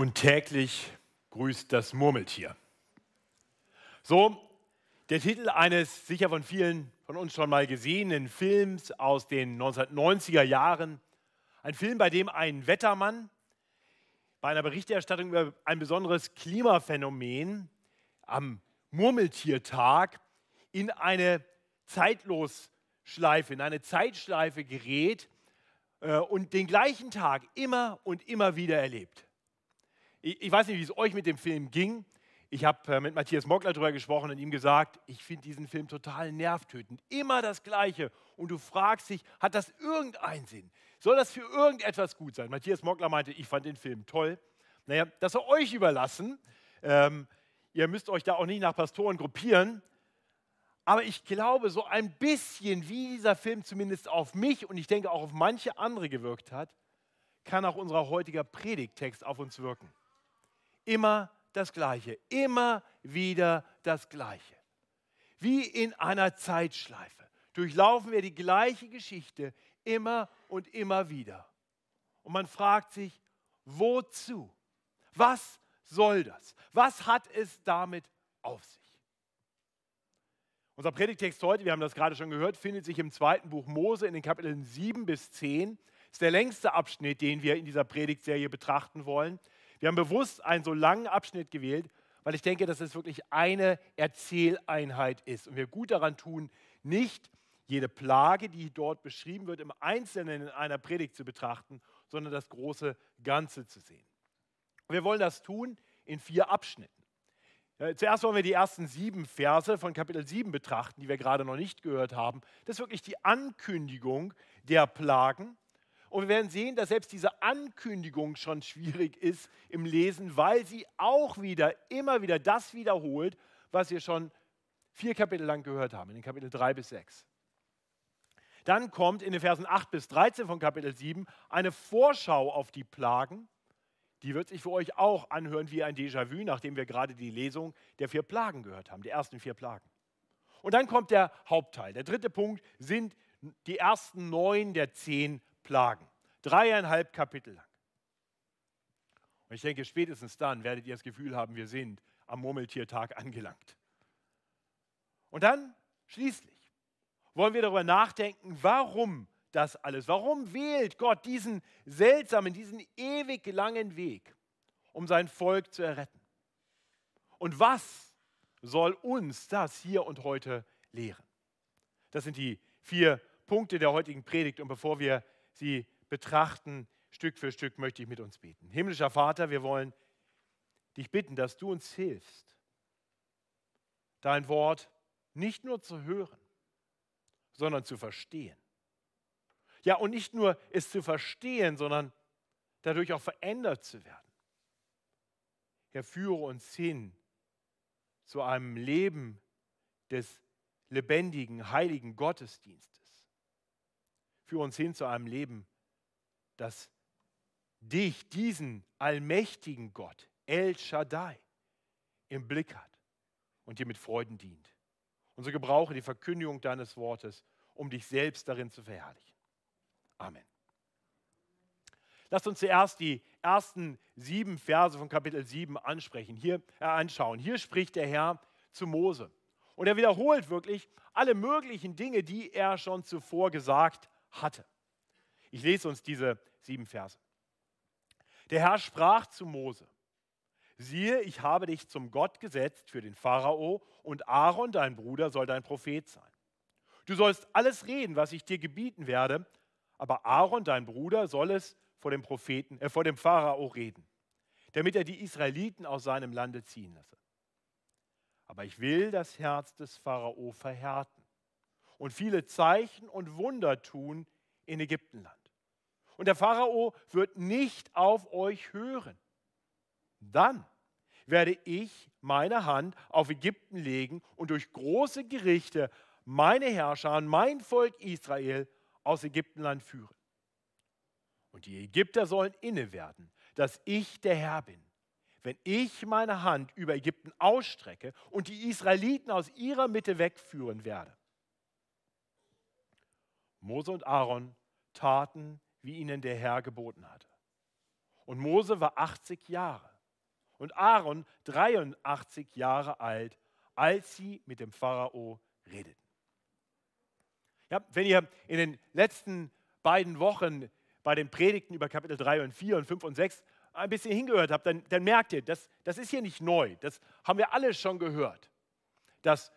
und täglich grüßt das Murmeltier. So der Titel eines sicher von vielen von uns schon mal gesehenen Films aus den 1990er Jahren. Ein Film, bei dem ein Wettermann bei einer Berichterstattung über ein besonderes Klimaphänomen am Murmeltiertag in eine Zeitlosschleife, in eine Zeitschleife gerät äh, und den gleichen Tag immer und immer wieder erlebt. Ich, ich weiß nicht, wie es euch mit dem Film ging. Ich habe äh, mit Matthias Mockler darüber gesprochen und ihm gesagt, ich finde diesen Film total nervtötend. Immer das Gleiche. Und du fragst dich, hat das irgendeinen Sinn? Soll das für irgendetwas gut sein? Matthias Mockler meinte, ich fand den Film toll. Naja, das soll euch überlassen. Ähm, ihr müsst euch da auch nicht nach Pastoren gruppieren. Aber ich glaube, so ein bisschen, wie dieser Film zumindest auf mich und ich denke auch auf manche andere gewirkt hat, kann auch unser heutiger Predigttext auf uns wirken immer das Gleiche, immer wieder das Gleiche. Wie in einer Zeitschleife durchlaufen wir die gleiche Geschichte immer und immer wieder. Und man fragt sich, wozu? Was soll das? Was hat es damit auf sich? Unser Predigtext heute, wir haben das gerade schon gehört, findet sich im zweiten Buch Mose in den Kapiteln 7 bis 10. Das ist der längste Abschnitt, den wir in dieser Predigtserie betrachten wollen. Wir haben bewusst einen so langen Abschnitt gewählt, weil ich denke, dass es wirklich eine Erzähleinheit ist. Und wir gut daran tun, nicht jede Plage, die dort beschrieben wird, im Einzelnen in einer Predigt zu betrachten, sondern das große Ganze zu sehen. Wir wollen das tun in vier Abschnitten. Zuerst wollen wir die ersten sieben Verse von Kapitel 7 betrachten, die wir gerade noch nicht gehört haben. Das ist wirklich die Ankündigung der Plagen. Und wir werden sehen, dass selbst diese Ankündigung schon schwierig ist im Lesen, weil sie auch wieder, immer wieder das wiederholt, was wir schon vier Kapitel lang gehört haben, in den Kapitel 3 bis 6. Dann kommt in den Versen 8 bis 13 von Kapitel 7 eine Vorschau auf die Plagen. Die wird sich für euch auch anhören wie ein Déjà-vu, nachdem wir gerade die Lesung der vier Plagen gehört haben, die ersten vier Plagen. Und dann kommt der Hauptteil. Der dritte Punkt sind die ersten neun der zehn Plagen. Dreieinhalb Kapitel lang. Und ich denke, spätestens dann werdet ihr das Gefühl haben, wir sind am Murmeltiertag angelangt. Und dann schließlich wollen wir darüber nachdenken, warum das alles, warum wählt Gott diesen seltsamen, diesen ewig langen Weg, um sein Volk zu erretten. Und was soll uns das hier und heute lehren? Das sind die vier Punkte der heutigen Predigt. Und bevor wir sie betrachten, Stück für Stück möchte ich mit uns beten. Himmlischer Vater, wir wollen dich bitten, dass du uns hilfst, dein Wort nicht nur zu hören, sondern zu verstehen. Ja, und nicht nur es zu verstehen, sondern dadurch auch verändert zu werden. Herr, führe uns hin zu einem Leben des lebendigen, heiligen Gottesdienstes. Führe uns hin zu einem Leben, das dich, diesen allmächtigen Gott, El Shaddai, im Blick hat und dir mit Freuden dient. Und so gebrauche die Verkündigung deines Wortes, um dich selbst darin zu verherrlichen. Amen. Lasst uns zuerst die ersten sieben Verse von Kapitel 7 ansprechen, hier äh, anschauen. Hier spricht der Herr zu Mose. Und er wiederholt wirklich alle möglichen Dinge, die er schon zuvor gesagt hat hatte. Ich lese uns diese sieben Verse. Der Herr sprach zu Mose, siehe, ich habe dich zum Gott gesetzt für den Pharao und Aaron, dein Bruder, soll dein Prophet sein. Du sollst alles reden, was ich dir gebieten werde, aber Aaron, dein Bruder, soll es vor dem Propheten, äh, vor dem Pharao reden, damit er die Israeliten aus seinem Lande ziehen lasse. Aber ich will das Herz des Pharao verhärten und viele Zeichen und Wunder tun in Ägyptenland. Und der Pharao wird nicht auf euch hören. Dann werde ich meine Hand auf Ägypten legen und durch große Gerichte meine Herrscher, mein Volk Israel aus Ägyptenland führen. Und die Ägypter sollen inne werden, dass ich der Herr bin, wenn ich meine Hand über Ägypten ausstrecke und die Israeliten aus ihrer Mitte wegführen werde. Mose und Aaron taten, wie ihnen der Herr geboten hatte. Und Mose war 80 Jahre und Aaron 83 Jahre alt, als sie mit dem Pharao redeten. Ja, wenn ihr in den letzten beiden Wochen bei den Predigten über Kapitel 3 und 4 und 5 und 6 ein bisschen hingehört habt, dann, dann merkt ihr, das, das ist hier nicht neu. Das haben wir alle schon gehört. Dass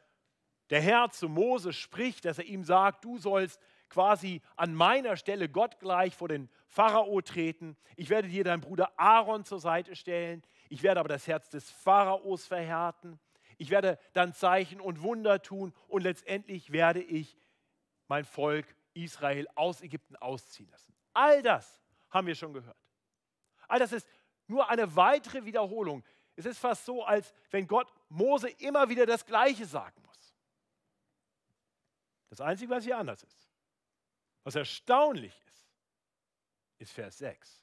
der Herr zu Mose spricht, dass er ihm sagt, du sollst quasi an meiner Stelle Gott gleich vor den Pharao treten. Ich werde dir deinen Bruder Aaron zur Seite stellen. Ich werde aber das Herz des Pharaos verhärten. Ich werde dann Zeichen und Wunder tun und letztendlich werde ich mein Volk Israel aus Ägypten ausziehen lassen. All das haben wir schon gehört. All das ist nur eine weitere Wiederholung. Es ist fast so, als wenn Gott Mose immer wieder das Gleiche sagen muss. Das Einzige, was hier anders ist, was erstaunlich ist, ist Vers 6.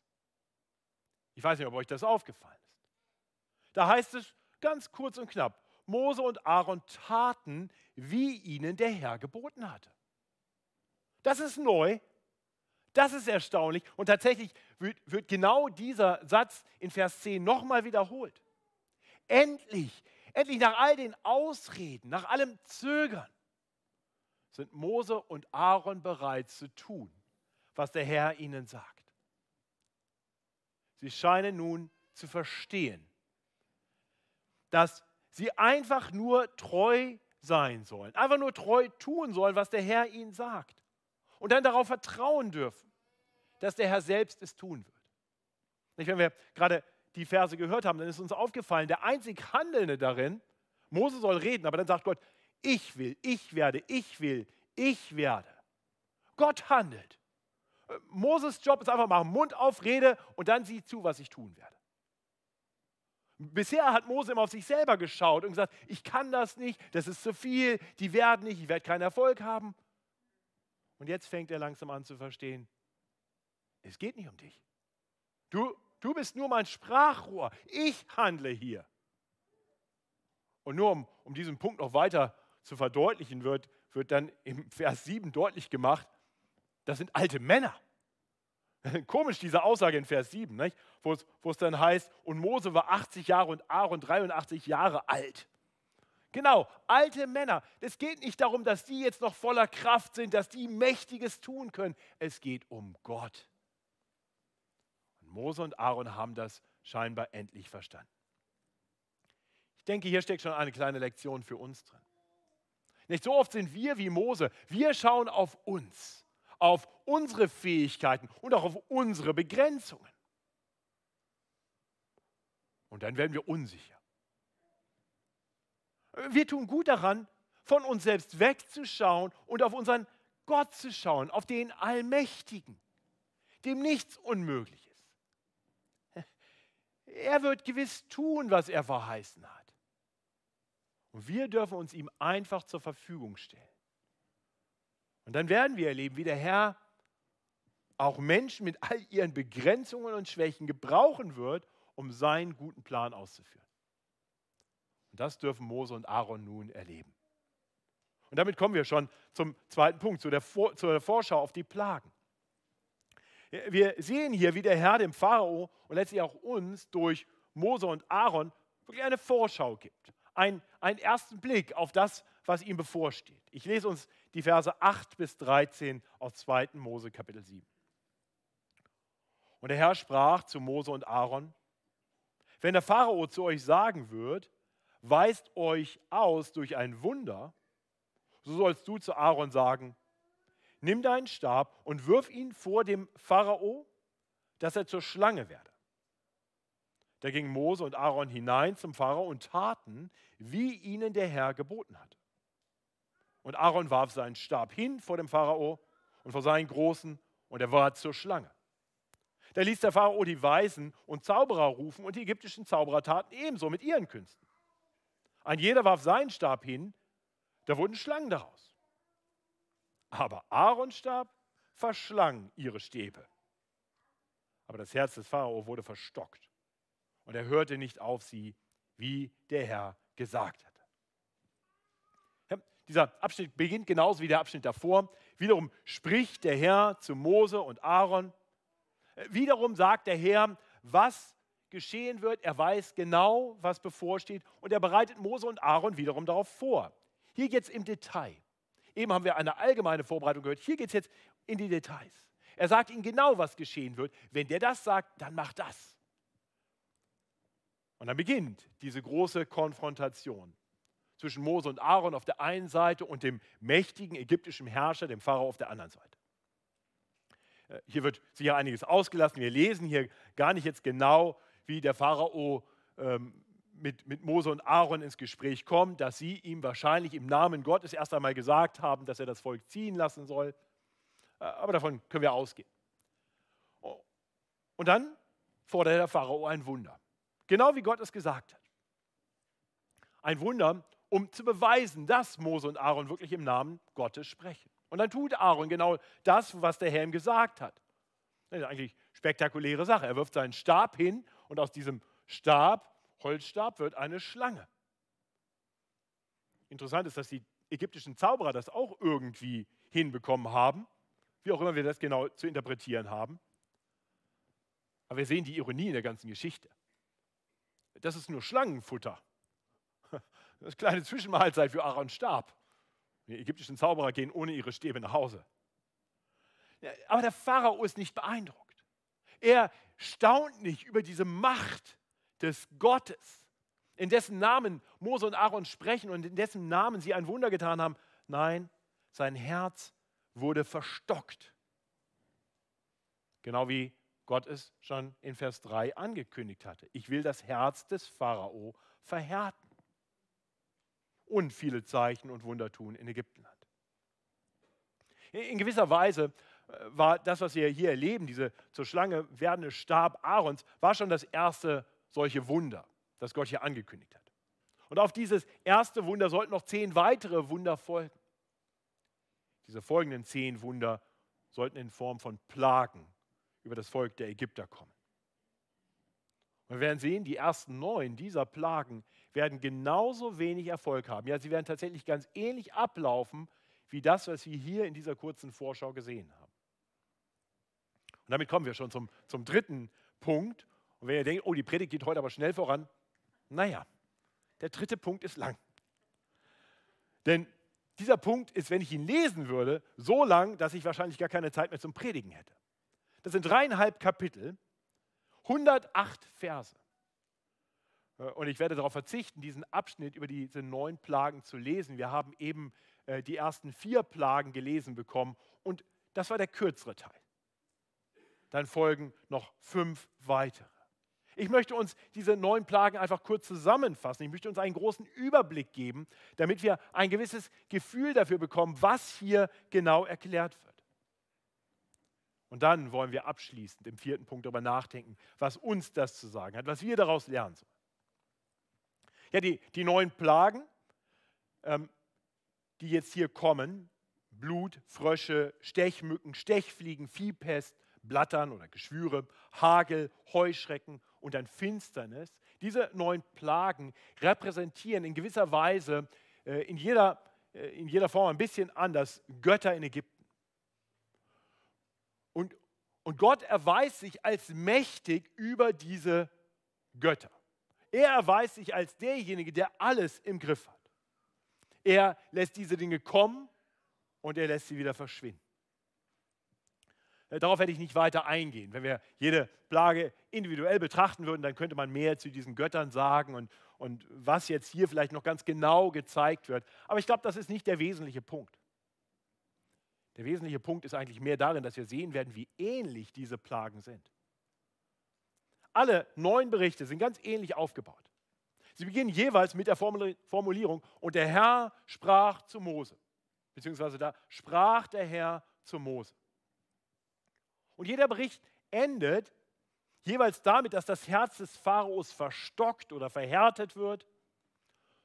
Ich weiß nicht, ob euch das aufgefallen ist. Da heißt es ganz kurz und knapp, Mose und Aaron taten, wie ihnen der Herr geboten hatte. Das ist neu, das ist erstaunlich und tatsächlich wird, wird genau dieser Satz in Vers 10 nochmal wiederholt. Endlich, endlich nach all den Ausreden, nach allem Zögern, sind Mose und Aaron bereit zu tun, was der Herr ihnen sagt. Sie scheinen nun zu verstehen, dass sie einfach nur treu sein sollen, einfach nur treu tun sollen, was der Herr ihnen sagt. Und dann darauf vertrauen dürfen, dass der Herr selbst es tun wird. Wenn wir gerade die Verse gehört haben, dann ist uns aufgefallen, der einzig Handelnde darin, Mose soll reden, aber dann sagt Gott, ich will, ich werde, ich will, ich werde. Gott handelt. Moses Job ist einfach machen, Mund auf, Rede und dann sieh zu, was ich tun werde. Bisher hat Mose immer auf sich selber geschaut und gesagt, ich kann das nicht, das ist zu viel, die werden nicht, ich werde keinen Erfolg haben. Und jetzt fängt er langsam an zu verstehen, es geht nicht um dich. Du, du bist nur mein Sprachrohr, ich handle hier. Und nur um, um diesen Punkt noch weiter zu verdeutlichen, wird, wird dann im Vers 7 deutlich gemacht, das sind alte Männer. Komisch, diese Aussage in Vers 7, nicht? Wo, es, wo es dann heißt, und Mose war 80 Jahre und Aaron 83 Jahre alt. Genau, alte Männer. Es geht nicht darum, dass die jetzt noch voller Kraft sind, dass die Mächtiges tun können. Es geht um Gott. Und Mose und Aaron haben das scheinbar endlich verstanden. Ich denke, hier steckt schon eine kleine Lektion für uns drin. Nicht so oft sind wir wie Mose. Wir schauen auf uns auf unsere Fähigkeiten und auch auf unsere Begrenzungen. Und dann werden wir unsicher. Wir tun gut daran, von uns selbst wegzuschauen und auf unseren Gott zu schauen, auf den Allmächtigen, dem nichts unmöglich ist. Er wird gewiss tun, was er verheißen hat. Und wir dürfen uns ihm einfach zur Verfügung stellen. Und dann werden wir erleben, wie der Herr auch Menschen mit all ihren Begrenzungen und Schwächen gebrauchen wird, um seinen guten Plan auszuführen. Und das dürfen Mose und Aaron nun erleben. Und damit kommen wir schon zum zweiten Punkt, zu der, Vor zu der Vorschau auf die Plagen. Wir sehen hier, wie der Herr dem Pharao und letztlich auch uns durch Mose und Aaron wirklich eine Vorschau gibt. Ein, einen ersten Blick auf das, was ihm bevorsteht. Ich lese uns die Verse 8 bis 13 aus 2. Mose Kapitel 7. Und der Herr sprach zu Mose und Aaron, wenn der Pharao zu euch sagen wird, weist euch aus durch ein Wunder, so sollst du zu Aaron sagen, nimm deinen Stab und wirf ihn vor dem Pharao, dass er zur Schlange werde. Da gingen Mose und Aaron hinein zum Pharao und taten, wie ihnen der Herr geboten hatte. Und Aaron warf seinen Stab hin vor dem Pharao und vor seinen Großen und er war zur Schlange. Da ließ der Pharao die Weisen und Zauberer rufen und die ägyptischen Zauberer taten ebenso mit ihren Künsten. Ein jeder warf seinen Stab hin, da wurden Schlangen daraus. Aber Aarons Stab verschlang ihre Stäbe. Aber das Herz des Pharao wurde verstockt und er hörte nicht auf sie, wie der Herr gesagt hat. Dieser Abschnitt beginnt genauso wie der Abschnitt davor. Wiederum spricht der Herr zu Mose und Aaron. Wiederum sagt der Herr, was geschehen wird. Er weiß genau, was bevorsteht. Und er bereitet Mose und Aaron wiederum darauf vor. Hier geht es im Detail. Eben haben wir eine allgemeine Vorbereitung gehört. Hier geht es jetzt in die Details. Er sagt ihnen genau, was geschehen wird. Wenn der das sagt, dann macht das. Und dann beginnt diese große Konfrontation zwischen Mose und Aaron auf der einen Seite und dem mächtigen ägyptischen Herrscher, dem Pharao, auf der anderen Seite. Äh, hier wird sicher einiges ausgelassen. Wir lesen hier gar nicht jetzt genau, wie der Pharao ähm, mit, mit Mose und Aaron ins Gespräch kommt, dass sie ihm wahrscheinlich im Namen Gottes erst einmal gesagt haben, dass er das Volk ziehen lassen soll. Äh, aber davon können wir ausgehen. Oh. Und dann fordert der Pharao ein Wunder. Genau wie Gott es gesagt hat. Ein Wunder, um zu beweisen, dass Mose und Aaron wirklich im Namen Gottes sprechen. Und dann tut Aaron genau das, was der Herr ihm gesagt hat. Das ist eigentlich eine spektakuläre Sache. Er wirft seinen Stab hin und aus diesem Stab, Holzstab, wird eine Schlange. Interessant ist, dass die ägyptischen Zauberer das auch irgendwie hinbekommen haben, wie auch immer wir das genau zu interpretieren haben. Aber wir sehen die Ironie in der ganzen Geschichte. Das ist nur Schlangenfutter. Das kleine Zwischenmahlzeit für Aaron Stab. Die ägyptischen Zauberer gehen ohne ihre Stäbe nach Hause. Aber der Pharao ist nicht beeindruckt. Er staunt nicht über diese Macht des Gottes, in dessen Namen Mose und Aaron sprechen und in dessen Namen sie ein Wunder getan haben. Nein, sein Herz wurde verstockt. Genau wie Gott es schon in Vers 3 angekündigt hatte. Ich will das Herz des Pharao verhärten und viele Zeichen und Wunder tun in Ägyptenland. In gewisser Weise äh, war das, was wir hier erleben, diese zur Schlange werdende Stab Aarons, war schon das erste solche Wunder, das Gott hier angekündigt hat. Und auf dieses erste Wunder sollten noch zehn weitere Wunder folgen. Diese folgenden zehn Wunder sollten in Form von Plagen über das Volk der Ägypter kommen. Und wir werden sehen, die ersten neun dieser Plagen werden genauso wenig Erfolg haben. Ja, sie werden tatsächlich ganz ähnlich ablaufen wie das, was wir hier in dieser kurzen Vorschau gesehen haben. Und damit kommen wir schon zum, zum dritten Punkt. Und wenn ihr denkt, oh, die Predigt geht heute aber schnell voran, naja, der dritte Punkt ist lang. Denn dieser Punkt ist, wenn ich ihn lesen würde, so lang, dass ich wahrscheinlich gar keine Zeit mehr zum Predigen hätte. Das sind dreieinhalb Kapitel, 108 Verse. Äh, und ich werde darauf verzichten, diesen Abschnitt über diese neun Plagen zu lesen. Wir haben eben äh, die ersten vier Plagen gelesen bekommen und das war der kürzere Teil. Dann folgen noch fünf weitere. Ich möchte uns diese neun Plagen einfach kurz zusammenfassen. Ich möchte uns einen großen Überblick geben, damit wir ein gewisses Gefühl dafür bekommen, was hier genau erklärt wird. Und dann wollen wir abschließend im vierten Punkt darüber nachdenken, was uns das zu sagen hat, was wir daraus lernen sollen. Ja, die, die neun Plagen, ähm, die jetzt hier kommen, Blut, Frösche, Stechmücken, Stechfliegen, Viehpest, Blattern oder Geschwüre, Hagel, Heuschrecken und dann Finsternis. Diese neun Plagen repräsentieren in gewisser Weise äh, in, jeder, äh, in jeder Form ein bisschen anders Götter in Ägypten. Und, und Gott erweist sich als mächtig über diese Götter. Er erweist sich als derjenige, der alles im Griff hat. Er lässt diese Dinge kommen und er lässt sie wieder verschwinden. Äh, darauf werde ich nicht weiter eingehen. Wenn wir jede Plage individuell betrachten würden, dann könnte man mehr zu diesen Göttern sagen und, und was jetzt hier vielleicht noch ganz genau gezeigt wird. Aber ich glaube, das ist nicht der wesentliche Punkt. Der wesentliche Punkt ist eigentlich mehr darin, dass wir sehen werden, wie ähnlich diese Plagen sind. Alle neun Berichte sind ganz ähnlich aufgebaut. Sie beginnen jeweils mit der Formulierung, und der Herr sprach zu Mose, beziehungsweise da sprach der Herr zu Mose. Und jeder Bericht endet jeweils damit, dass das Herz des Pharaos verstockt oder verhärtet wird,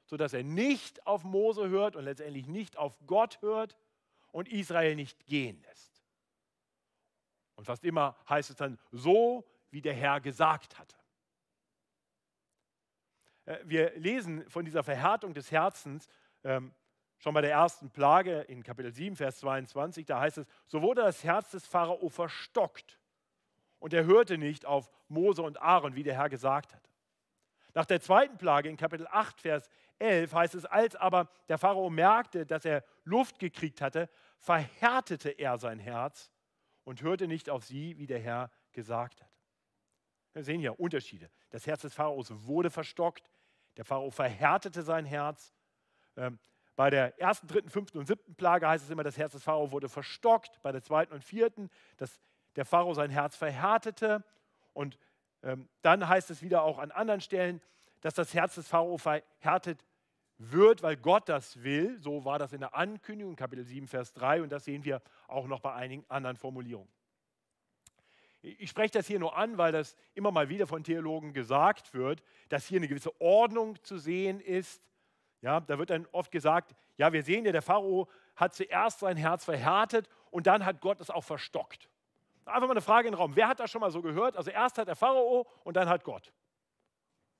sodass er nicht auf Mose hört und letztendlich nicht auf Gott hört und Israel nicht gehen lässt. Und fast immer heißt es dann, so wie der Herr gesagt hatte. Äh, wir lesen von dieser Verhärtung des Herzens ähm, schon bei der ersten Plage in Kapitel 7, Vers 22. Da heißt es, so wurde das Herz des Pharao verstockt und er hörte nicht auf Mose und Aaron, wie der Herr gesagt hat. Nach der zweiten Plage in Kapitel 8, Vers 11 heißt es, als aber der Pharao merkte, dass er Luft gekriegt hatte, verhärtete er sein Herz und hörte nicht auf sie, wie der Herr gesagt hat. Wir sehen ja Unterschiede. Das Herz des Pharaos wurde verstockt, der Pharao verhärtete sein Herz. Ähm, bei der ersten, dritten, fünften und siebten Plage heißt es immer, das Herz des Pharao wurde verstockt. Bei der zweiten und vierten, dass der Pharao sein Herz verhärtete. Und ähm, dann heißt es wieder auch an anderen Stellen, dass das Herz des Pharao verhärtet wird, weil Gott das will. So war das in der Ankündigung, Kapitel 7, Vers 3. Und das sehen wir auch noch bei einigen anderen Formulierungen. Ich spreche das hier nur an, weil das immer mal wieder von Theologen gesagt wird, dass hier eine gewisse Ordnung zu sehen ist. Ja, da wird dann oft gesagt, ja, wir sehen ja, der Pharao hat zuerst sein Herz verhärtet und dann hat Gott es auch verstockt. Einfach mal eine Frage in den Raum. Wer hat das schon mal so gehört? Also erst hat der Pharao und dann hat Gott.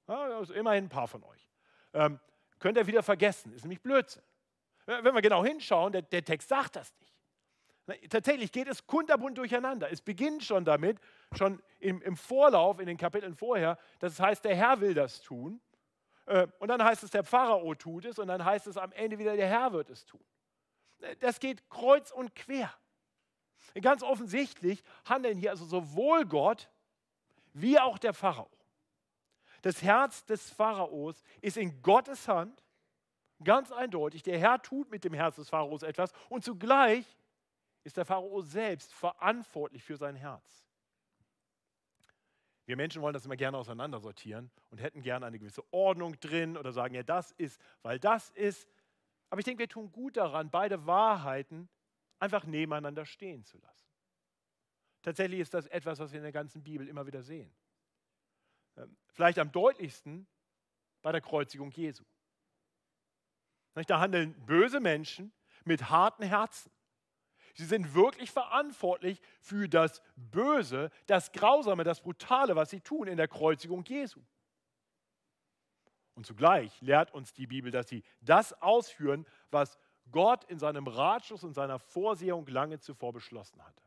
Also immerhin ein paar von euch. Ähm, könnt ihr wieder vergessen, ist nämlich Blödsinn. Wenn wir genau hinschauen, der, der Text sagt das nicht. Tatsächlich geht es kunterbunt durcheinander. Es beginnt schon damit, schon im, im, Vorlauf, in den Kapiteln vorher, dass es heißt, der Herr will das tun. Äh, und dann heißt es, der Pharao tut es. Und dann heißt es am Ende wieder, der Herr wird es tun. Das geht kreuz und quer. Ganz offensichtlich handeln hier also sowohl Gott wie auch der Pharao. Das Herz des Pharaos ist in Gottes Hand, ganz eindeutig. Der Herr tut mit dem Herz des Pharaos etwas und zugleich ist der Pharao selbst verantwortlich für sein Herz. Wir Menschen wollen das immer gerne auseinandersortieren und hätten gerne eine gewisse Ordnung drin oder sagen, ja, das ist, weil das ist. Aber ich denke, wir tun gut daran, beide Wahrheiten einfach nebeneinander stehen zu lassen. Tatsächlich ist das etwas, was wir in der ganzen Bibel immer wieder sehen. Ähm, vielleicht am deutlichsten bei der Kreuzigung Jesu. Da handeln böse Menschen mit harten Herzen. Sie sind wirklich verantwortlich für das Böse, das Grausame, das Brutale, was sie tun in der Kreuzigung Jesu. Und zugleich lehrt uns die Bibel, dass sie das ausführen, was Gott in seinem Ratschluss und seiner Vorsehung lange zuvor beschlossen hatte.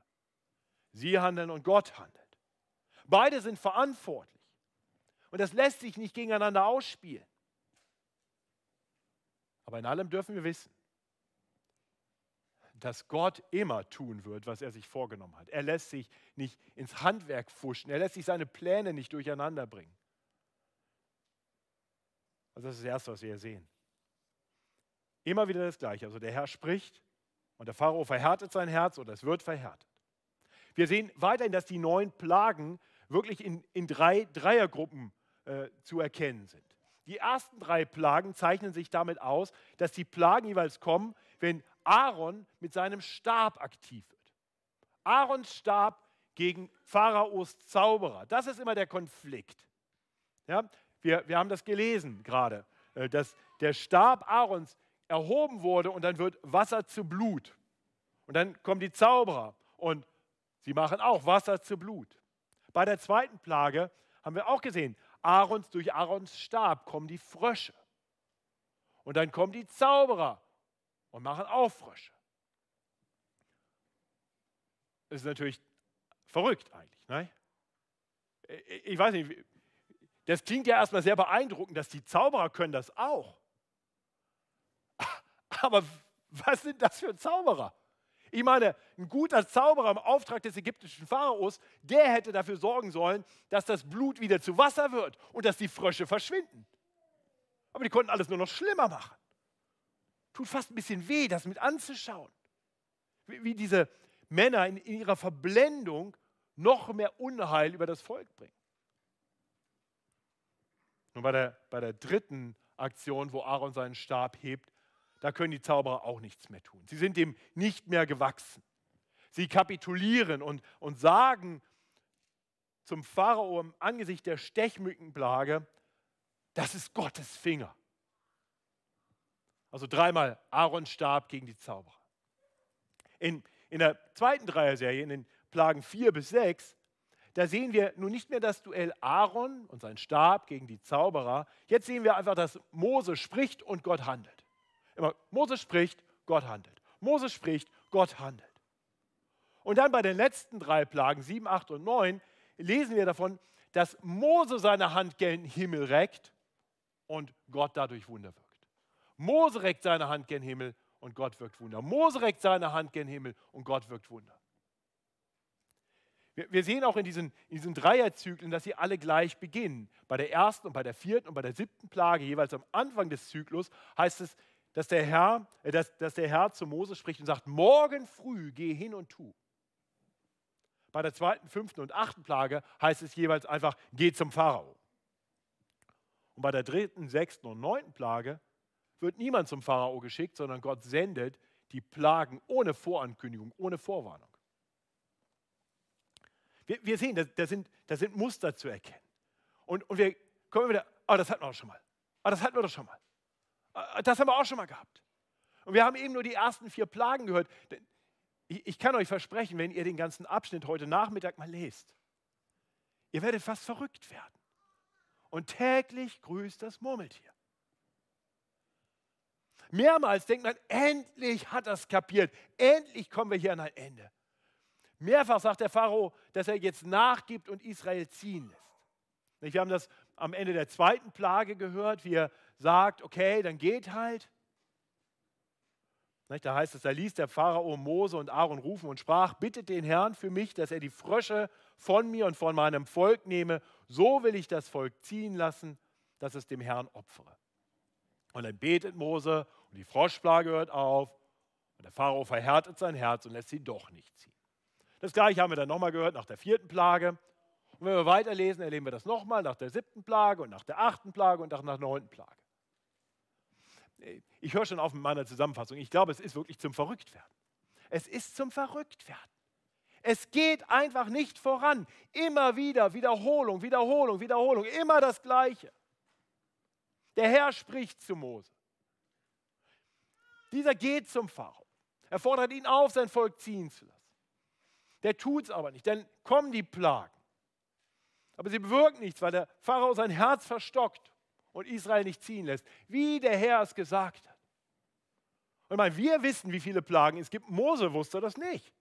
Sie handeln und Gott handelt. Beide sind verantwortlich. Und das lässt sich nicht gegeneinander ausspielen. Aber in allem dürfen wir wissen, dass Gott immer tun wird, was er sich vorgenommen hat. Er lässt sich nicht ins Handwerk fuschen. Er lässt sich seine Pläne nicht durcheinander bringen. Also das ist das Erste, was wir hier sehen. Immer wieder das Gleiche. Also der Herr spricht und der Pharao verhärtet sein Herz oder es wird verhärtet. Wir sehen weiterhin, dass die neun Plagen wirklich in, in drei Dreiergruppen äh, zu erkennen sind. Die ersten drei Plagen zeichnen sich damit aus, dass die Plagen jeweils kommen, wenn Aaron mit seinem Stab aktiv wird. Aarons Stab gegen Pharaos Zauberer. Das ist immer der Konflikt. Ja, wir, wir haben das gelesen gerade, äh, dass der Stab Aarons erhoben wurde und dann wird Wasser zu Blut. Und dann kommen die Zauberer und sie machen auch Wasser zu Blut. Bei der zweiten Plage haben wir auch gesehen, Aarons, durch Aarons Stab kommen die Frösche. Und dann kommen die Zauberer und machen auch Frösche. Das ist natürlich verrückt eigentlich. Ne? Ich weiß nicht, das klingt ja erstmal sehr beeindruckend, dass die Zauberer können das auch. Aber was sind das für Zauberer? Ich meine, ein guter Zauberer im Auftrag des ägyptischen Pharaos, der hätte dafür sorgen sollen, dass das Blut wieder zu Wasser wird und dass die Frösche verschwinden. Aber die konnten alles nur noch schlimmer machen. Tut fast ein bisschen weh, das mit anzuschauen. Wie, wie diese Männer in, in ihrer Verblendung noch mehr Unheil über das Volk bringen. Und bei der, bei der dritten Aktion, wo Aaron seinen Stab hebt, da können die Zauberer auch nichts mehr tun. Sie sind dem nicht mehr gewachsen. Sie kapitulieren und, und sagen zum Pharao im Angesicht der Stechmückenplage, das ist Gottes Finger. Also dreimal Aarons Stab gegen die Zauberer. In, in der zweiten Dreier-Serie, in den Plagen 4 bis 6, da sehen wir nun nicht mehr das Duell Aaron und sein Stab gegen die Zauberer. Jetzt sehen wir einfach, dass Mose spricht und Gott handelt. Immer Mose spricht, Gott handelt. Mose spricht, Gott handelt. Und dann bei den letzten drei Plagen, 7, 8 und 9, lesen wir davon, dass Mose seine Hand gen Himmel reckt und Gott dadurch Wunder wirkt. Mose reckt seine Hand gen Himmel und Gott wirkt Wunder. Mose reckt seine Hand gen Himmel und Gott wirkt Wunder. Wir, sehen auch in diesen, in diesen Dreierzyklen, dass sie alle gleich beginnen. Bei der ersten und bei der vierten und bei der siebten Plage, jeweils am Anfang des Zyklus, heißt es, dass der Herr, äh, dass, dass der Herr zu Mose spricht und sagt, morgen früh geh hin und tu. Bei der zweiten, fünften und achten Plage heißt es jeweils einfach, geh zum Pharao. Und bei der dritten, sechsten und neunten Plage wird niemand zum Pharao geschickt, sondern Gott sendet die Plagen ohne Vorankündigung, ohne Vorwarnung. Wir, wir sehen, da, sind, da sind Muster zu erkennen. Und, und wir kommen wieder, oh, das hatten wir doch schon mal. Oh, das hatten wir doch schon mal. Oh, das haben wir auch schon mal gehabt. Und wir haben eben nur die ersten vier Plagen gehört. Ich, kann euch versprechen, wenn ihr den ganzen Abschnitt heute Nachmittag mal lest, ihr werdet fast verrückt werden. Und täglich grüßt das Murmeltier. Mehrmals denkt man, endlich hat es kapiert, endlich kommen wir hier an ein Ende. Mehrfach sagt der Pharao, dass er jetzt nachgibt und Israel ziehen lässt. Wir haben das am Ende der zweiten Plage gehört, wie er sagt, okay, dann geht halt. Da heißt es, da ließ der Pharao Mose und Aaron rufen und sprach, bittet den Herrn für mich, dass er die Frösche von mir und von meinem Volk nehme. So will ich das Volk ziehen lassen, dass es dem Herrn opfere. Und dann betet Mose und die Froschplage hört auf und der Pharao verhärtet sein Herz und lässt sie doch nicht ziehen. Das gleiche haben wir dann nochmal gehört nach der vierten Plage. Und wenn wir weiterlesen, erleben wir das nochmal nach der siebten Plage und nach der achten Plage und nach der neunten Plage. Ich höre schon auf mit meiner Zusammenfassung. Ich glaube, es ist wirklich zum Verrücktwerden. Es ist zum Verrücktwerden. Es geht einfach nicht voran. Immer wieder Wiederholung, Wiederholung, Wiederholung. Immer das Gleiche. Der Herr spricht zu Mose. Dieser geht zum Pharao. Er fordert ihn auf, sein Volk ziehen zu lassen. Der tut es aber nicht. Dann kommen die Plagen. Aber sie bewirken nichts, weil der Pharao sein Herz verstockt und Israel nicht ziehen lässt, wie der Herr es gesagt hat. Und ich meine, wir wissen, wie viele Plagen es gibt. Mose wusste das nicht.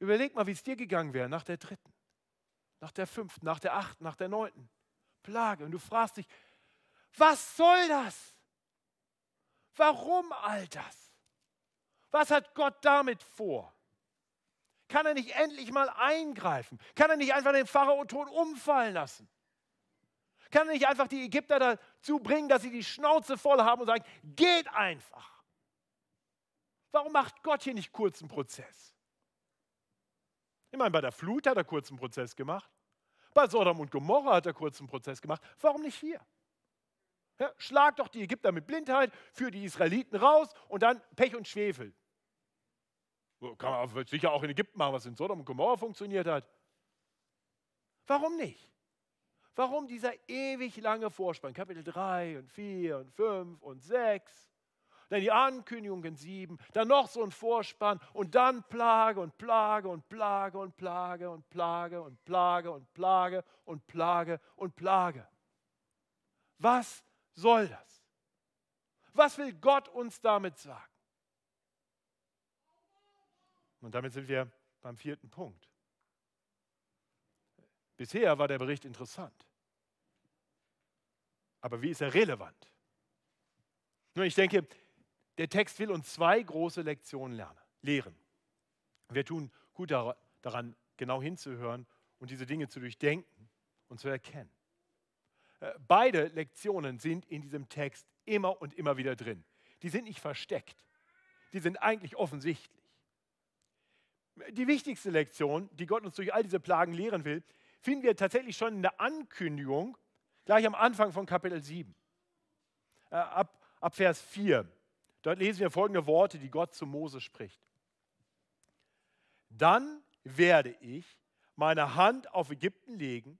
Überleg mal, wie es dir gegangen wäre nach der dritten, nach der fünften, nach der achten, nach der neunten Plage. Und du fragst dich, was soll das? Warum all das? Was hat Gott damit vor? Kann er nicht endlich mal eingreifen? Kann er nicht einfach den Pharao tot umfallen lassen? Kann er nicht einfach die Ägypter dazu bringen, dass sie die Schnauze voll haben und sagen, geht einfach? Warum macht Gott hier nicht kurzen Prozess? Ich meine, bei der Flut hat er kurzen Prozess gemacht. Bei Sodom und Gomorra hat er kurzen Prozess gemacht. Warum nicht hier? Ja, schlag doch die Ägypter mit Blindheit, führ die Israeliten raus und dann Pech und Schwefel. Kann man sicher auch in Ägypten machen, was in Sodom und Gomorra funktioniert hat. Warum nicht? Warum dieser ewig lange Vorspann? Kapitel 3 und 4 und 5 und 6. Dann die Ankündigung in 7. Dann noch so ein Vorspann und dann Plage und Plage und Plage und Plage und Plage und Plage und Plage und Plage und Plage. Was soll das? Was will Gott uns damit sagen? Und damit sind wir beim vierten Punkt. Bisher war der Bericht interessant. Aber wie ist er relevant? Nun, ich denke, der Text will uns zwei große Lektionen lernen, lehren. Wir tun gut daran, genau hinzuhören und diese Dinge zu durchdenken und zu erkennen. Äh, beide Lektionen sind in diesem Text immer und immer wieder drin. Die sind nicht versteckt. Die sind eigentlich offensichtlich. Die wichtigste Lektion, die Gott uns durch all diese Plagen lehren will, finden wir tatsächlich schon in der Ankündigung, gleich am Anfang von Kapitel 7. Äh, ab, ab Vers 4. Dort lesen wir folgende Worte, die Gott zu Mose spricht. Dann werde ich meine Hand auf Ägypten legen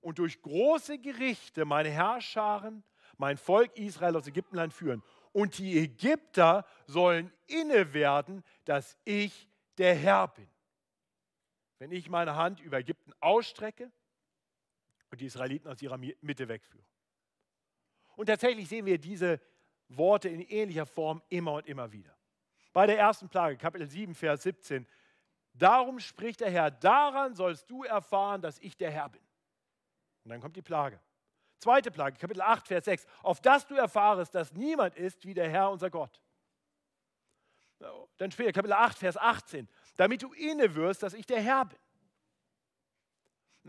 und durch große Gerichte meine Herrscharen, mein Volk Israel aus Ägyptenland führen. Und die Ägypter sollen inne werden, dass ich der Herr bin. Wenn ich meine Hand über Ägypten ausstrecke und die Israeliten aus ihrer Mitte wegführe. Und tatsächlich sehen wir diese Worte in ähnlicher Form immer und immer wieder. Bei der ersten Plage, Kapitel 7, Vers 17, Darum spricht der Herr, daran sollst du erfahren, dass ich der Herr bin. Und dann kommt die Plage. Zweite Plage, Kapitel 8, Vers 6. Auf dass du erfahrest, dass niemand ist wie der Herr, unser Gott. Dann später, Kapitel 8, Vers 18. Damit du inne wirst, dass ich der Herr bin.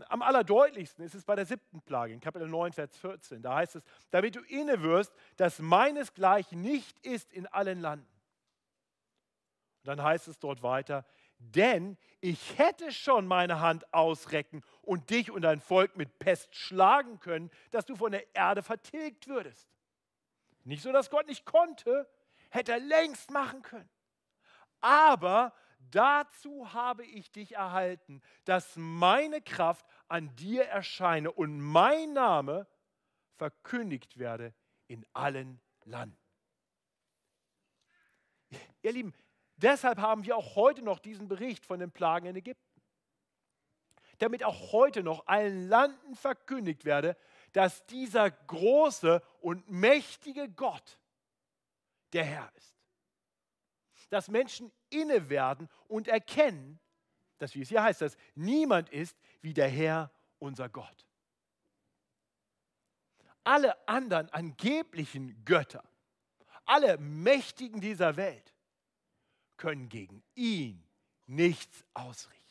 Am allerdeutlichsten ist es bei der siebten Plage, in Kapitel 9, Vers 14. Da heißt es, damit du inne wirst, dass meinesgleichen nicht ist in allen Landen. Und dann heißt es dort weiter, denn ich hätte schon meine Hand ausrecken und dich und dein Volk mit Pest schlagen können, dass du von der Erde vertilgt würdest. Nicht so, dass Gott nicht konnte, hätte er längst machen können. Aber dazu habe ich dich erhalten, dass meine Kraft an dir erscheine und mein Name verkündigt werde in allen Landen. Ihr Lieben, deshalb haben wir auch heute noch diesen Bericht von den Plagen in Ägypten. Damit auch heute noch allen Landen verkündigt werde, dass dieser große und mächtige Gott der Herr ist. Dass Menschen inne werden und erkennen, dass, wie es hier heißt, dass niemand ist wie der Herr, unser Gott. Alle anderen angeblichen Götter, alle Mächtigen dieser Welt können gegen ihn nichts ausrichten.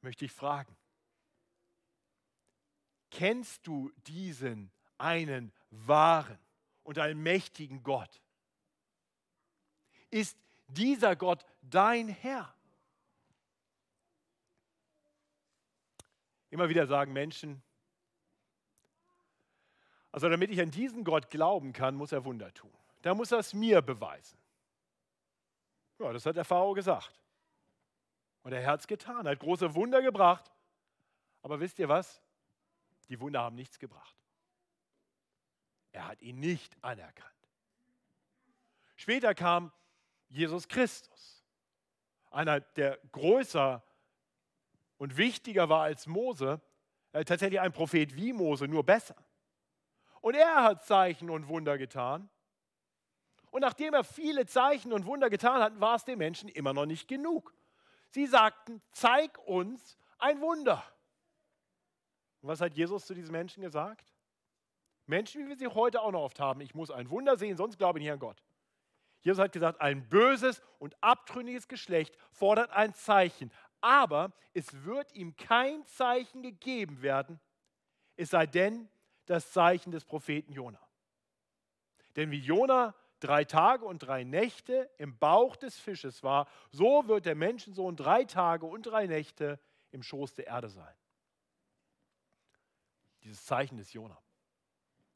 Möchte ich fragen, kennst du diesen einen wahren und allmächtigen Gott? Ist dieser Gott dein Herr? Immer wieder sagen Menschen, also damit ich an diesen Gott glauben kann, muss er Wunder tun. Da muss er es mir beweisen. Ja, das hat der Pharao gesagt. Und er hat es getan, hat große Wunder gebracht. Aber wisst ihr was? Die Wunder haben nichts gebracht. Er hat ihn nicht anerkannt. Später kam Jesus Christus. Einer, der größer und wichtiger war als Mose, tatsächlich ein Prophet wie Mose, nur besser. Und er hat Zeichen und Wunder getan. Und nachdem er viele Zeichen und Wunder getan hat, war es den Menschen immer noch nicht genug. Sie sagten, zeig uns ein Wunder. Und was hat Jesus zu diesen Menschen gesagt? Menschen, wie wir sie heute auch noch oft haben, ich muss ein Wunder sehen, sonst glaube ich nicht an Gott. Jesus hat gesagt, ein böses und abtrünniges Geschlecht fordert ein Zeichen, aber es wird ihm kein Zeichen gegeben werden, es sei denn das Zeichen des Propheten Jona. Denn wie Jona drei Tage und drei Nächte im Bauch des Fisches war, so wird der Menschensohn drei Tage und drei Nächte im Schoß der Erde sein. Dieses Zeichen des Jona.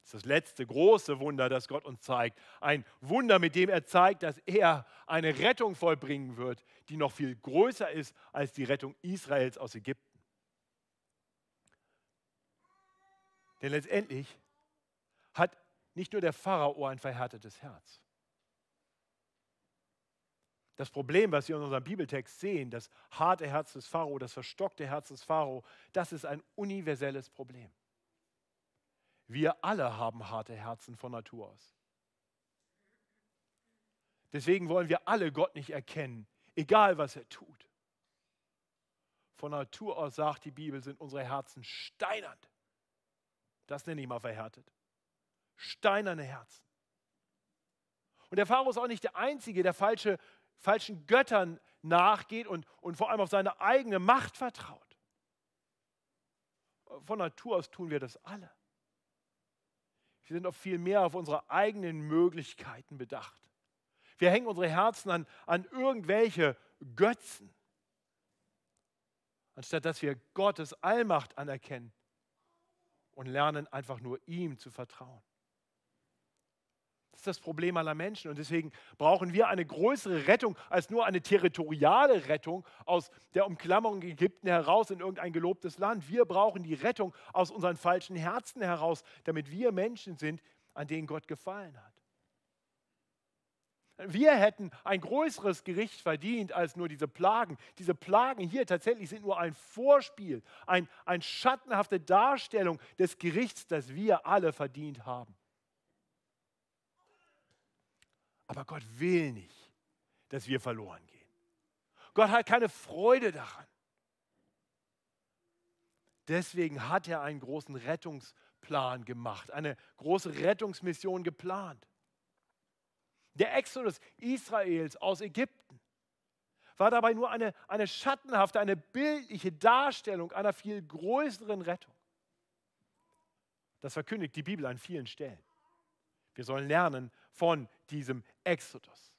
Das ist das letzte große Wunder, das Gott uns zeigt. Ein Wunder, mit dem er zeigt, dass er eine Rettung vollbringen wird, die noch viel größer ist als die Rettung Israels aus Ägypten. Denn letztendlich hat nicht nur der Pharao ein verhärtetes Herz. Das Problem, was wir in unserem Bibeltext sehen, das harte Herz des Pharao, das verstockte Herz des Pharao, das ist ein universelles Problem. Wir alle haben harte Herzen von Natur aus. Deswegen wollen wir alle Gott nicht erkennen, egal was er tut. Von Natur aus sagt die Bibel, sind unsere Herzen steinernd. Das nenne ich mal verhärtet. Steinerne Herzen. Und der Pharao ist auch nicht der Einzige, der falsche, falschen Göttern nachgeht und, und vor allem auf seine eigene Macht vertraut. Von Natur aus tun wir das alle. Wir sind oft viel mehr auf unsere eigenen Möglichkeiten bedacht. Wir hängen unsere Herzen an, an irgendwelche Götzen, anstatt dass wir Gottes Allmacht anerkennen und lernen einfach nur ihm zu vertrauen. Das ist das Problem aller Menschen. Und deswegen brauchen wir eine größere Rettung als nur eine territoriale Rettung aus der Umklammerung Ägypten heraus in irgendein gelobtes Land. Wir brauchen die Rettung aus unseren falschen Herzen heraus, damit wir Menschen sind, an denen Gott gefallen hat. Wir hätten ein größeres Gericht verdient als nur diese Plagen. Diese Plagen hier tatsächlich sind nur ein Vorspiel, ein, eine schattenhafte Darstellung des Gerichts, das wir alle verdient haben. Aber Gott will nicht, dass wir verloren gehen. Gott hat keine Freude daran. Deswegen hat er einen großen Rettungsplan gemacht, eine große Rettungsmission geplant. Der Exodus Israels aus Ägypten war dabei nur eine, eine schattenhafte, eine bildliche Darstellung einer viel größeren Rettung. Das verkündigt die Bibel an vielen Stellen. Wir sollen lernen von diesem Exodus.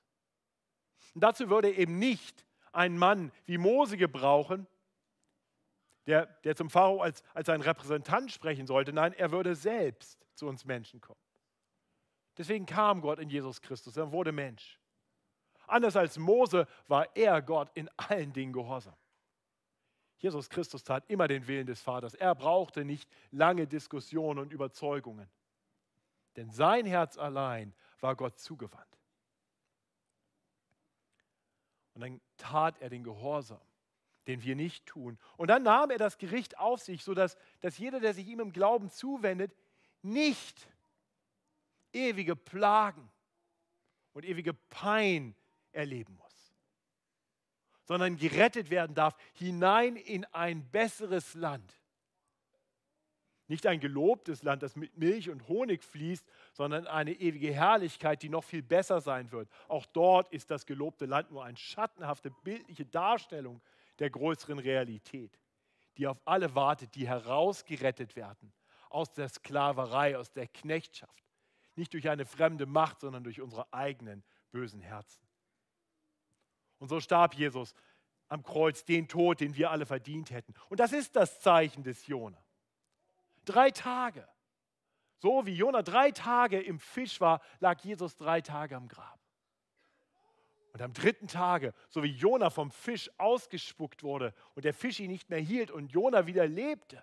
Und dazu würde eben nicht ein Mann wie Mose gebrauchen, der, der zum Pharao als, als ein Repräsentant sprechen sollte. Nein, er würde selbst zu uns Menschen kommen. Deswegen kam Gott in Jesus Christus, er wurde Mensch. Anders als Mose war er Gott in allen Dingen gehorsam. Jesus Christus tat immer den Willen des Vaters. Er brauchte nicht lange Diskussionen und Überzeugungen. Denn sein Herz allein war Gott zugewandt. Und dann tat er den Gehorsam, den wir nicht tun. Und dann nahm er das Gericht auf sich, sodass dass jeder, der sich ihm im Glauben zuwendet, nicht ewige Plagen und ewige Pein erleben muss, sondern gerettet werden darf hinein in ein besseres Land. Nicht ein gelobtes Land, das mit Milch und Honig fließt, sondern eine ewige Herrlichkeit, die noch viel besser sein wird. Auch dort ist das gelobte Land nur eine schattenhafte, bildliche Darstellung der größeren Realität, die auf alle wartet, die herausgerettet werden aus der Sklaverei, aus der Knechtschaft. Nicht durch eine fremde Macht, sondern durch unsere eigenen bösen Herzen. Und so starb Jesus am Kreuz den Tod, den wir alle verdient hätten. Und das ist das Zeichen des Jona. Drei Tage. So wie Jona drei Tage im Fisch war, lag Jesus drei Tage am Grab. Und am dritten Tage, so wie Jona vom Fisch ausgespuckt wurde und der Fisch ihn nicht mehr hielt und Jona wieder lebte,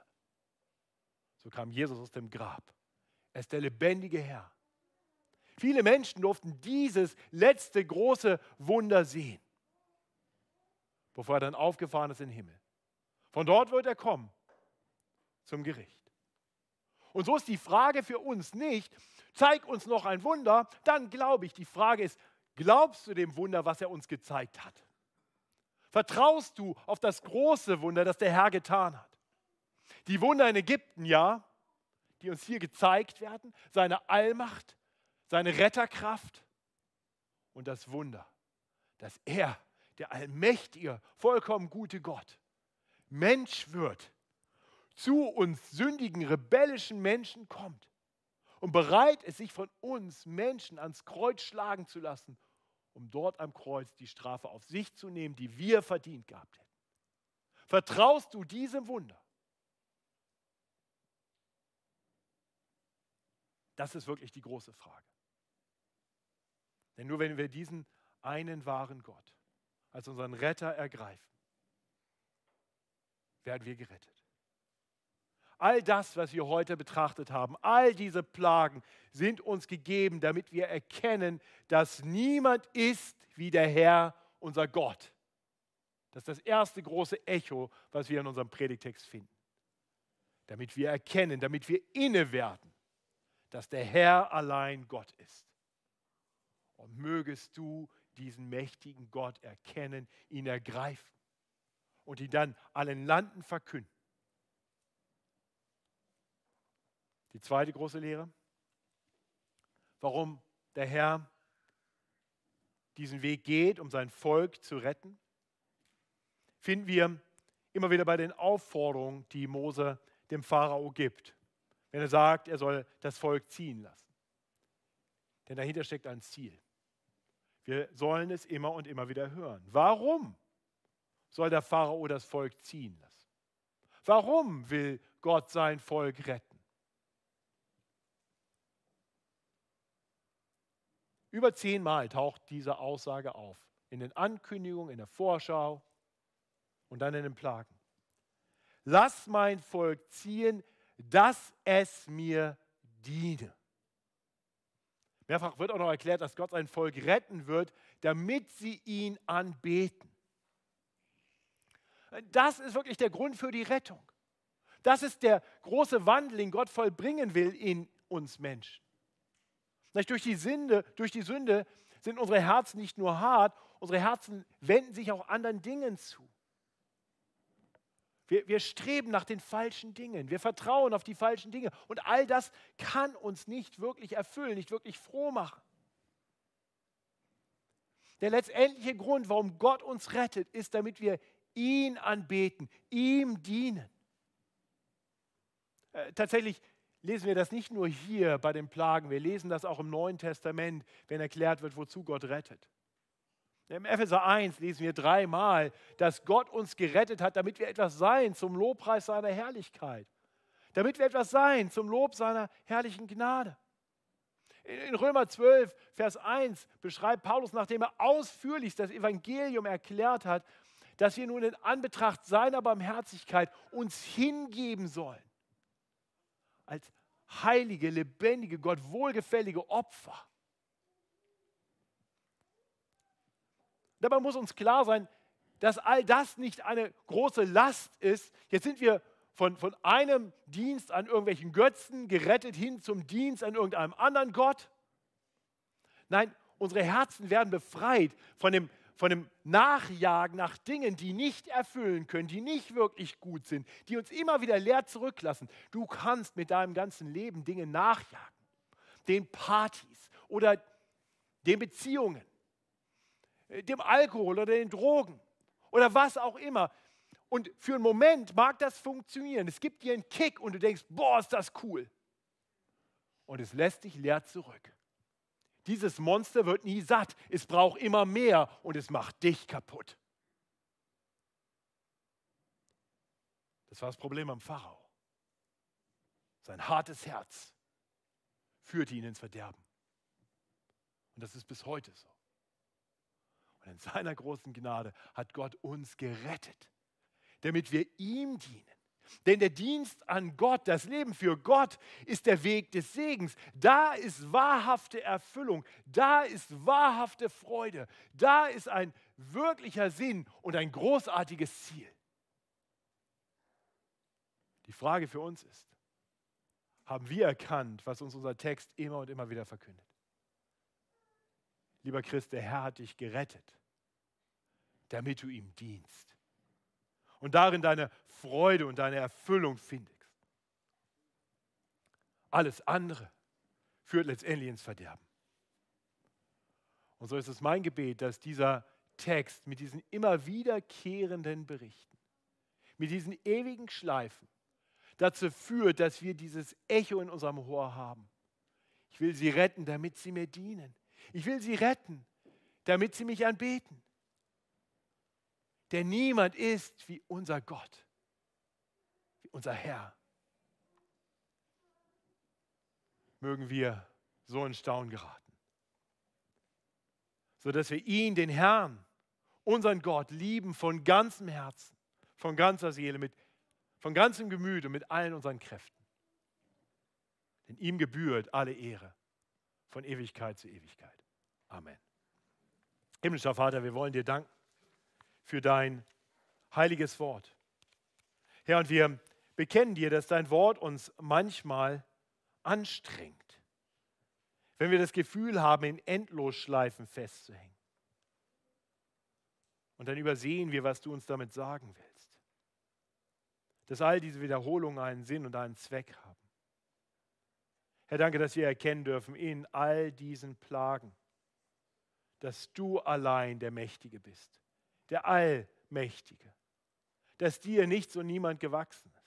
so kam Jesus aus dem Grab. Er ist der lebendige Herr. Viele Menschen durften dieses letzte große Wunder sehen, bevor er dann aufgefahren ist in den Himmel. Von dort wird er kommen zum Gericht. Und so ist die Frage für uns nicht, zeig uns noch ein Wunder, dann glaube ich. Die Frage ist, glaubst du dem Wunder, was er uns gezeigt hat? Vertraust du auf das große Wunder, das der Herr getan hat? Die Wunder in Ägypten, ja, die uns hier gezeigt werden, seine Allmacht, seine Retterkraft und das Wunder, dass er, der allmächtige, vollkommen gute Gott, Mensch wird zu uns sündigen, rebellischen Menschen kommt und bereit ist, sich von uns Menschen ans Kreuz schlagen zu lassen, um dort am Kreuz die Strafe auf sich zu nehmen, die wir verdient gehabt hätten. Vertraust du diesem Wunder? Das ist wirklich die große Frage. Denn nur wenn wir diesen einen wahren Gott als unseren Retter ergreifen, werden wir gerettet. All das, was wir heute betrachtet haben, all diese Plagen sind uns gegeben, damit wir erkennen, dass niemand ist wie der Herr, unser Gott. Das ist das erste große Echo, was wir in unserem Predigtext finden. Damit wir erkennen, damit wir inne werden, dass der Herr allein Gott ist. Und mögest du diesen mächtigen Gott erkennen, ihn ergreifen und ihn dann allen Landen verkünden Die zweite große Lehre, warum der Herr diesen Weg geht, um sein Volk zu retten, finden wir immer wieder bei den Aufforderungen, die Mose dem Pharao gibt, wenn er sagt, er soll das Volk ziehen lassen. Denn dahinter steckt ein Ziel. Wir sollen es immer und immer wieder hören. Warum soll der Pharao das Volk ziehen lassen? Warum will Gott sein Volk retten? Über zehnmal taucht diese Aussage auf. In den Ankündigungen, in der Vorschau und dann in den Plagen. Lass mein Volk ziehen, dass es mir diene. Mehrfach wird auch noch erklärt, dass Gott sein Volk retten wird, damit sie ihn anbeten. Das ist wirklich der Grund für die Rettung. Das ist der große Wandel, den Gott vollbringen will in uns Menschen. Durch die, Sünde, durch die Sünde sind unsere Herzen nicht nur hart unsere Herzen wenden sich auch anderen Dingen zu. Wir, wir streben nach den falschen Dingen. Wir vertrauen auf die falschen Dinge. Und all das kann uns nicht wirklich erfüllen, nicht wirklich froh machen. Der letztendliche Grund, warum Gott uns rettet, ist, damit wir ihn anbeten, ihm dienen. Äh, tatsächlich lesen wir das nicht nur hier bei den Plagen, wir lesen das auch im Neuen Testament, wenn erklärt wird, wozu Gott rettet. Im Epheser 1 lesen wir dreimal, dass Gott uns gerettet hat, damit wir etwas sein zum Lobpreis seiner Herrlichkeit. Damit wir etwas sein zum Lob seiner herrlichen Gnade. In Römer 12, Vers 1 beschreibt Paulus, nachdem er ausführlich das Evangelium erklärt hat, dass wir nun in Anbetracht seiner Barmherzigkeit uns hingeben sollen. Als heilige, lebendige, Gott wohlgefällige Opfer Dabei muss uns klar sein, dass all das nicht eine große Last ist. Jetzt sind wir von, von einem Dienst an irgendwelchen Götzen gerettet hin zum Dienst an irgendeinem anderen Gott. Nein, unsere Herzen werden befreit von dem, von dem Nachjagen nach Dingen, die nicht erfüllen können, die nicht wirklich gut sind, die uns immer wieder leer zurücklassen. Du kannst mit deinem ganzen Leben Dinge nachjagen. Den Partys oder den Beziehungen äh, dem Alkohol oder den Drogen oder was auch immer. Und für einen Moment mag das funktionieren. Es gibt dir einen Kick und du denkst, boah, ist das cool. Und es lässt dich leer zurück. Dieses Monster wird nie satt. Es braucht immer mehr und es macht dich kaputt. Das war das Problem am Pharao. Sein hartes Herz führte ihn ins Verderben. Und das ist bis heute so. Und in seiner großen Gnade hat Gott uns gerettet, damit wir ihm dienen. Denn der Dienst an Gott, das Leben für Gott ist der Weg des Segens. Da ist wahrhafte Erfüllung, da ist wahrhafte Freude, da ist ein wirklicher Sinn und ein großartiges Ziel. Die Frage für uns ist, haben wir erkannt, was uns unser Text immer und immer wieder verkündet? Lieber Christ, der Herr hat dich gerettet, damit du ihm dienst und darin deine Freude und deine Erfüllung findest. Alles andere führt letztendlich ins Verderben. Und so ist es mein Gebet, dass dieser Text mit diesen immer wiederkehrenden Berichten, mit diesen ewigen Schleifen dazu führt, dass wir dieses Echo in unserem Ohr haben. Ich will sie retten, damit sie mir dienen. Ich will sie retten, damit sie mich anbeten. Denn niemand ist wie unser Gott, wie unser Herr. Mögen wir so in Staunen geraten, sodass wir ihn, den Herrn, unseren Gott, lieben von ganzem Herzen, von ganzer Seele, mit, von ganzem Gemüt und mit allen unseren Kräften. Denn ihm gebührt alle Ehre von Ewigkeit zu Ewigkeit. Amen. Himmlischer Vater, wir wollen dir danken für dein heiliges Wort. Herr, und wir bekennen dir, dass dein Wort uns manchmal anstrengt, wenn wir das Gefühl haben, in Endlosschleifen festzuhängen. Und dann übersehen wir, was du uns damit sagen willst. Dass all diese Wiederholungen einen Sinn und einen Zweck haben. Herr, danke, dass wir erkennen dürfen in all diesen Plagen, dass du allein der Mächtige bist, der Allmächtige, dass dir nichts und niemand gewachsen ist.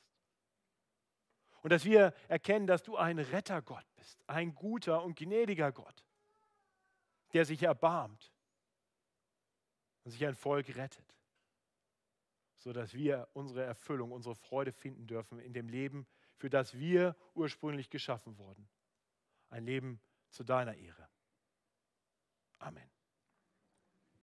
Und dass wir erkennen, dass du ein Rettergott bist, ein guter und gnädiger Gott, der sich erbarmt und sich ein Volk rettet, sodass wir unsere Erfüllung, unsere Freude finden dürfen in dem Leben, für das wir ursprünglich geschaffen wurden. Ein Leben zu deiner Ehre. Amen.